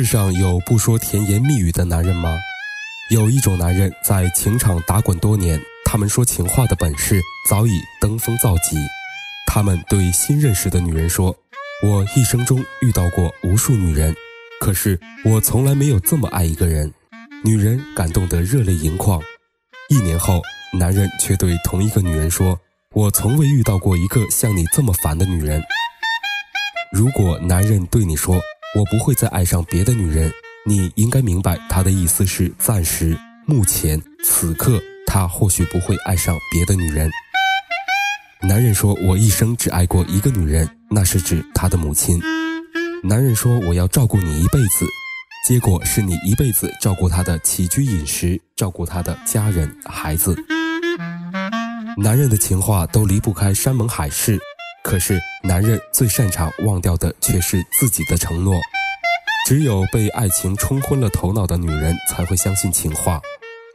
世上有不说甜言蜜语的男人吗？有一种男人在情场打滚多年，他们说情话的本事早已登峰造极。他们对新认识的女人说：“我一生中遇到过无数女人，可是我从来没有这么爱一个人。”女人感动得热泪盈眶。一年后，男人却对同一个女人说：“我从未遇到过一个像你这么烦的女人。”如果男人对你说：“我不会再爱上别的女人。”你应该明白他的意思是暂时、目前、此刻，他或许不会爱上别的女人。男人说：“我一生只爱过一个女人，那是指他的母亲。”男人说：“我要照顾你一辈子。”结果是你一辈子照顾他的起居饮食，照顾他的家人、孩子。男人的情话都离不开山盟海誓，可是男人最擅长忘掉的却是自己的承诺。只有被爱情冲昏了头脑的女人才会相信情话，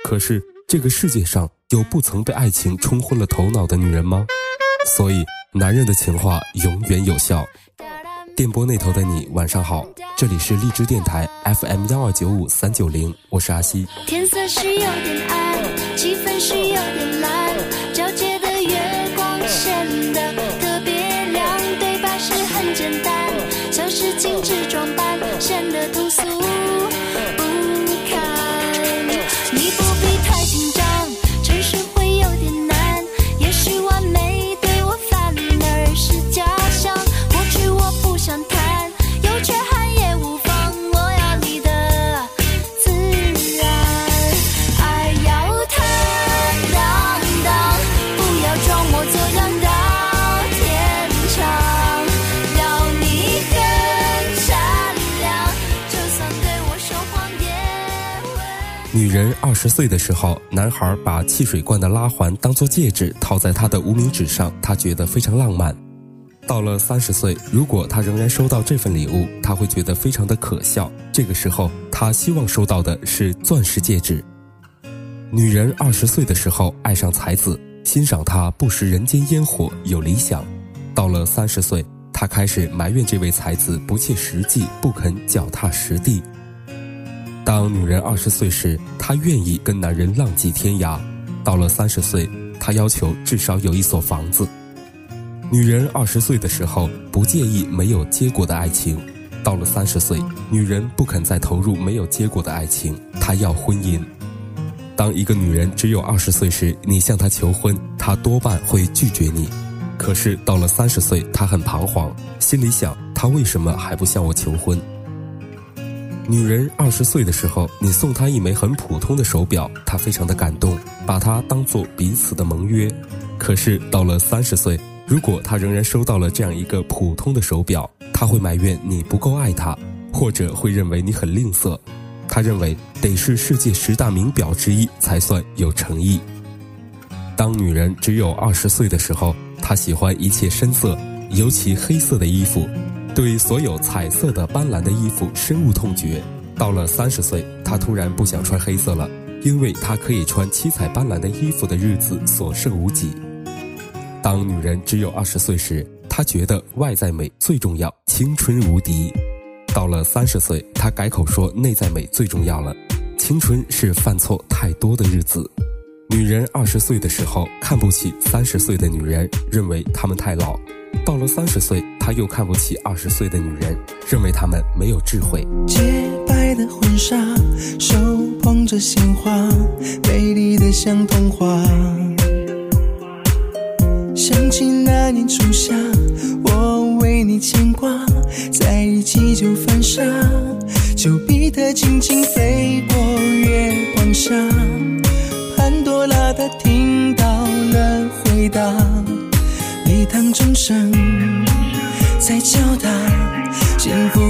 可是这个世界上有不曾被爱情冲昏了头脑的女人吗？所以，男人的情话永远有效。电波那头的你，晚上好，这里是荔枝电台 FM 幺二九五三九零，我是阿西。天色是有点暗，气氛是有点蓝，女人二十岁的时候，男孩把汽水罐的拉环当做戒指套在她的无名指上，他觉得非常浪漫。到了三十岁，如果他仍然收到这份礼物，他会觉得非常的可笑。这个时候，他希望收到的是钻石戒指。女人二十岁的时候爱上才子，欣赏他不食人间烟火，有理想。到了三十岁，她开始埋怨这位才子不切实际，不肯脚踏实地。当女人二十岁时，她愿意跟男人浪迹天涯；到了三十岁，她要求至少有一所房子。女人二十岁的时候不介意没有结果的爱情；到了三十岁，女人不肯再投入没有结果的爱情，她要婚姻。当一个女人只有二十岁时，你向她求婚，她多半会拒绝你；可是到了三十岁，她很彷徨，心里想：她为什么还不向我求婚？女人二十岁的时候，你送她一枚很普通的手表，她非常的感动，把它当做彼此的盟约。可是到了三十岁，如果她仍然收到了这样一个普通的手表，她会埋怨你不够爱她，或者会认为你很吝啬。她认为得是世界十大名表之一才算有诚意。当女人只有二十岁的时候，她喜欢一切深色，尤其黑色的衣服。对所有彩色的、斑斓的衣服深恶痛绝。到了三十岁，她突然不想穿黑色了，因为她可以穿七彩斑斓的衣服的日子所剩无几。当女人只有二十岁时，她觉得外在美最重要，青春无敌。到了三十岁，她改口说内在美最重要了，青春是犯错太多的日子。女人二十岁的时候看不起三十岁的女人，认为她们太老。到了三十岁，他又看不起二十岁的女人，认为她们没有智慧。洁白的婚纱，手捧着鲜花，美丽的像童话。想起那年初夏，我为你牵挂，在一起就犯傻，丘比特轻轻飞过月光下，潘多拉她听到了回答。礼堂钟声在敲打幸福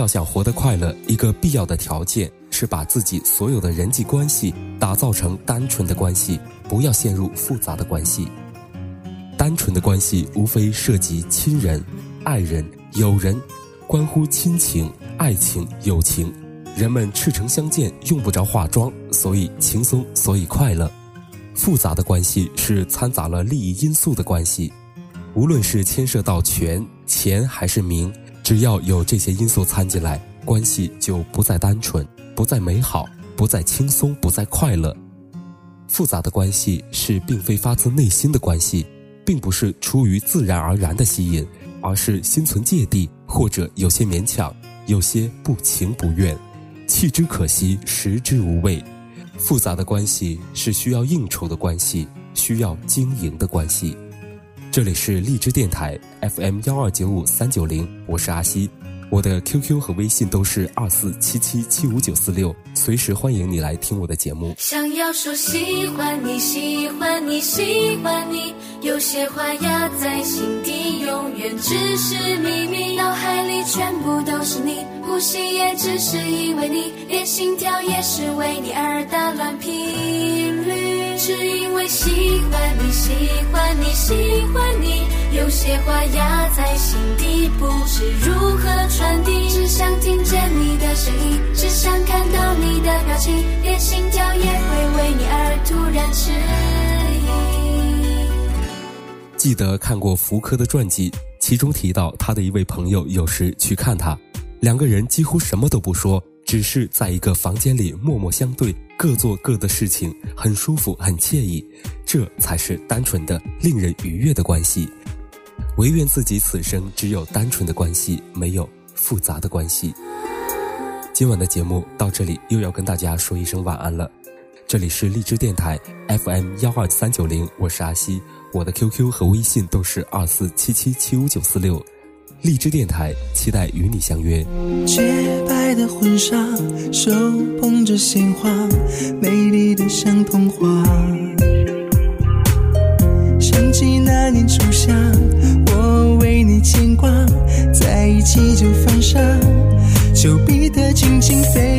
要想活得快乐，一个必要的条件是把自己所有的人际关系打造成单纯的关系，不要陷入复杂的关系。单纯的关系无非涉及亲人、爱人、友人，关乎亲情、爱情、友情。人们赤诚相见，用不着化妆，所以轻松，所以快乐。复杂的关系是掺杂了利益因素的关系，无论是牵涉到权、钱还是名。只要有这些因素掺进来，关系就不再单纯，不再美好，不再轻松，不再快乐。复杂的关系是并非发自内心的关系，并不是出于自然而然的吸引，而是心存芥蒂，或者有些勉强，有些不情不愿，弃之可惜，食之无味。复杂的关系是需要应酬的关系，需要经营的关系。这里是荔枝电台 FM 幺二九五三九零，我是阿西，我的 QQ 和微信都是二四七七七五九四六，随时欢迎你来听我的节目。想要说喜欢你，喜欢你，喜欢你，有些话压在心底，永远只是秘密，脑海里全部都是你，呼吸也只是因为你，连心跳也是为你而打乱频率。是因为喜欢你，喜欢你，喜欢你，有些话压在心底，不知如何传递。只想听见你的声音，只想看到你的表情，连心跳也会为你而突然迟疑。记得看过福柯的传记，其中提到他的一位朋友有时去看他，两个人几乎什么都不说。只是在一个房间里默默相对，各做各的事情，很舒服，很惬意，这才是单纯的、令人愉悦的关系。唯愿自己此生只有单纯的关系，没有复杂的关系。今晚的节目到这里又要跟大家说一声晚安了。这里是荔枝电台 FM 幺二三九零，我是阿西，我的 QQ 和微信都是二四七七七五九四六。荔枝电台，期待与你相约。洁白的婚纱，手捧着鲜花，美丽的像童话。想起那年初夏，我为你牵挂，在一起就犯傻，丘比特轻轻飞。